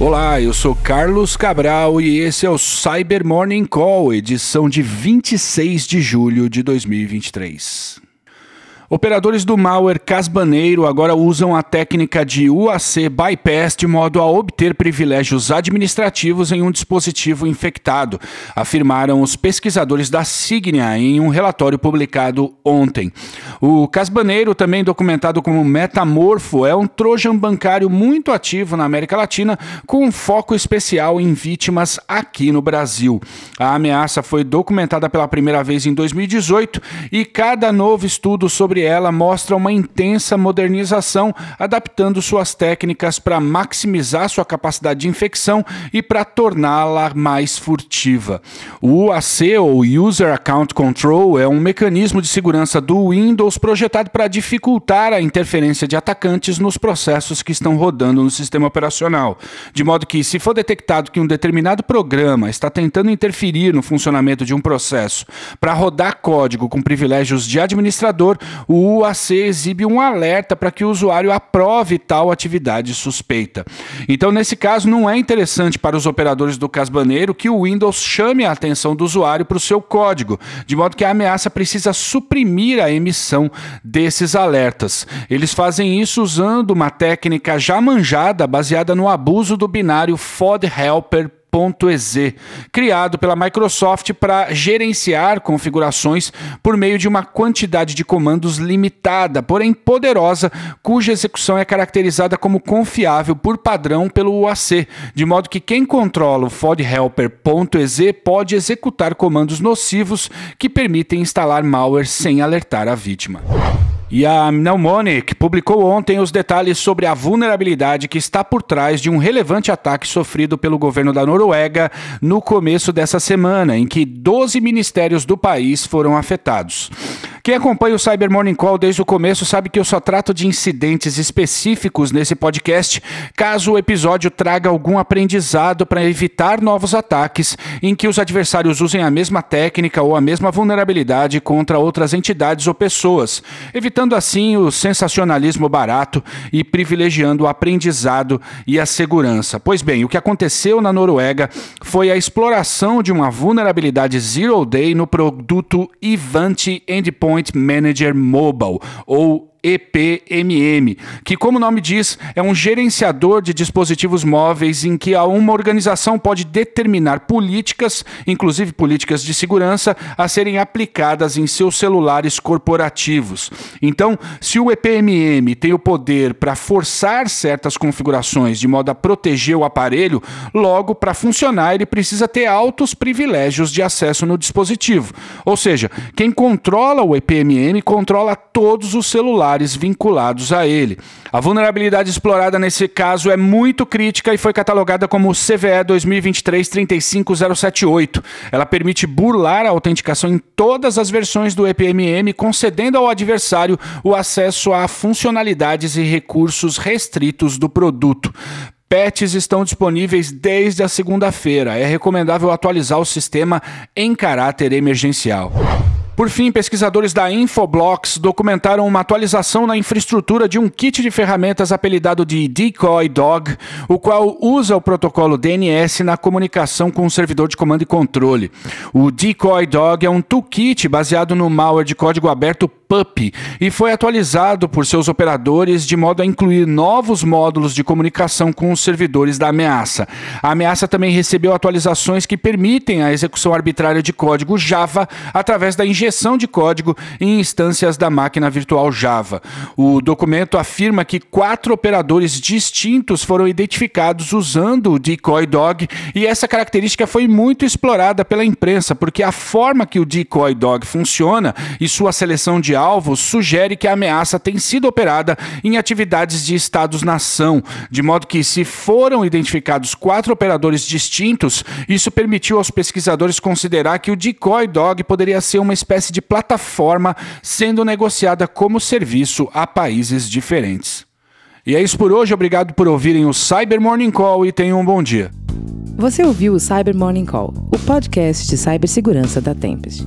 Olá, eu sou Carlos Cabral e esse é o Cyber Morning Call, edição de 26 de julho de 2023. Operadores do malware Casbaneiro agora usam a técnica de UAC bypass de modo a obter privilégios administrativos em um dispositivo infectado, afirmaram os pesquisadores da Signia em um relatório publicado ontem. O Casbaneiro, também documentado como Metamorfo, é um trojan bancário muito ativo na América Latina, com um foco especial em vítimas aqui no Brasil. A ameaça foi documentada pela primeira vez em 2018 e cada novo estudo sobre ela mostra uma intensa modernização, adaptando suas técnicas para maximizar sua capacidade de infecção e para torná-la mais furtiva. O UAC, ou User Account Control, é um mecanismo de segurança do Windows projetado para dificultar a interferência de atacantes nos processos que estão rodando no sistema operacional. De modo que, se for detectado que um determinado programa está tentando interferir no funcionamento de um processo para rodar código com privilégios de administrador, o UAC exibe um alerta para que o usuário aprove tal atividade suspeita. Então, nesse caso, não é interessante para os operadores do Casbaneiro que o Windows chame a atenção do usuário para o seu código, de modo que a ameaça precisa suprimir a emissão desses alertas. Eles fazem isso usando uma técnica já manjada baseada no abuso do binário FOD-Helper .ez, criado pela Microsoft para gerenciar configurações por meio de uma quantidade de comandos limitada, porém poderosa, cuja execução é caracterizada como confiável por padrão pelo UAC, de modo que quem controla o fodhelper.ez pode executar comandos nocivos que permitem instalar malware sem alertar a vítima. E a Mnemonic publicou ontem os detalhes sobre a vulnerabilidade que está por trás de um relevante ataque sofrido pelo governo da Noruega no começo dessa semana, em que 12 ministérios do país foram afetados. Quem acompanha o Cyber Morning Call desde o começo sabe que eu só trato de incidentes específicos nesse podcast, caso o episódio traga algum aprendizado para evitar novos ataques em que os adversários usem a mesma técnica ou a mesma vulnerabilidade contra outras entidades ou pessoas, evitando assim o sensacionalismo barato e privilegiando o aprendizado e a segurança. Pois bem, o que aconteceu na Noruega foi a exploração de uma vulnerabilidade Zero Day no produto Ivanti Endpoint Manager Mobile, ou EPMM, que, como o nome diz, é um gerenciador de dispositivos móveis em que uma organização pode determinar políticas, inclusive políticas de segurança, a serem aplicadas em seus celulares corporativos. Então, se o EPMM tem o poder para forçar certas configurações de modo a proteger o aparelho, logo, para funcionar, ele precisa ter altos privilégios de acesso no dispositivo. Ou seja, quem controla o EPMM controla todos os celulares vinculados a ele. A vulnerabilidade explorada nesse caso é muito crítica e foi catalogada como CVE 2023-35078. Ela permite burlar a autenticação em todas as versões do EPMM, concedendo ao adversário o acesso a funcionalidades e recursos restritos do produto. Patches estão disponíveis desde a segunda-feira. É recomendável atualizar o sistema em caráter emergencial. Por fim, pesquisadores da Infoblox documentaram uma atualização na infraestrutura de um kit de ferramentas apelidado de Decoy Dog, o qual usa o protocolo DNS na comunicação com o servidor de comando e controle. O Decoy Dog é um toolkit baseado no malware de código aberto PUP e foi atualizado por seus operadores de modo a incluir novos módulos de comunicação com os servidores da ameaça. A ameaça também recebeu atualizações que permitem a execução arbitrária de código Java através da injeção de código em instâncias da máquina virtual Java. O documento afirma que quatro operadores distintos foram identificados usando o decoy dog e essa característica foi muito explorada pela imprensa porque a forma que o decoy dog funciona e sua seleção de alvos sugere que a ameaça tem sido operada em atividades de Estados-nação, de modo que, se foram identificados quatro operadores distintos, isso permitiu aos pesquisadores considerar que o Decoy Dog poderia ser uma espécie de plataforma sendo negociada como serviço a países diferentes. E é isso por hoje, obrigado por ouvirem o Cyber Morning Call e tenham um bom dia. Você ouviu o Cyber Morning Call, o podcast de cibersegurança da Tempest.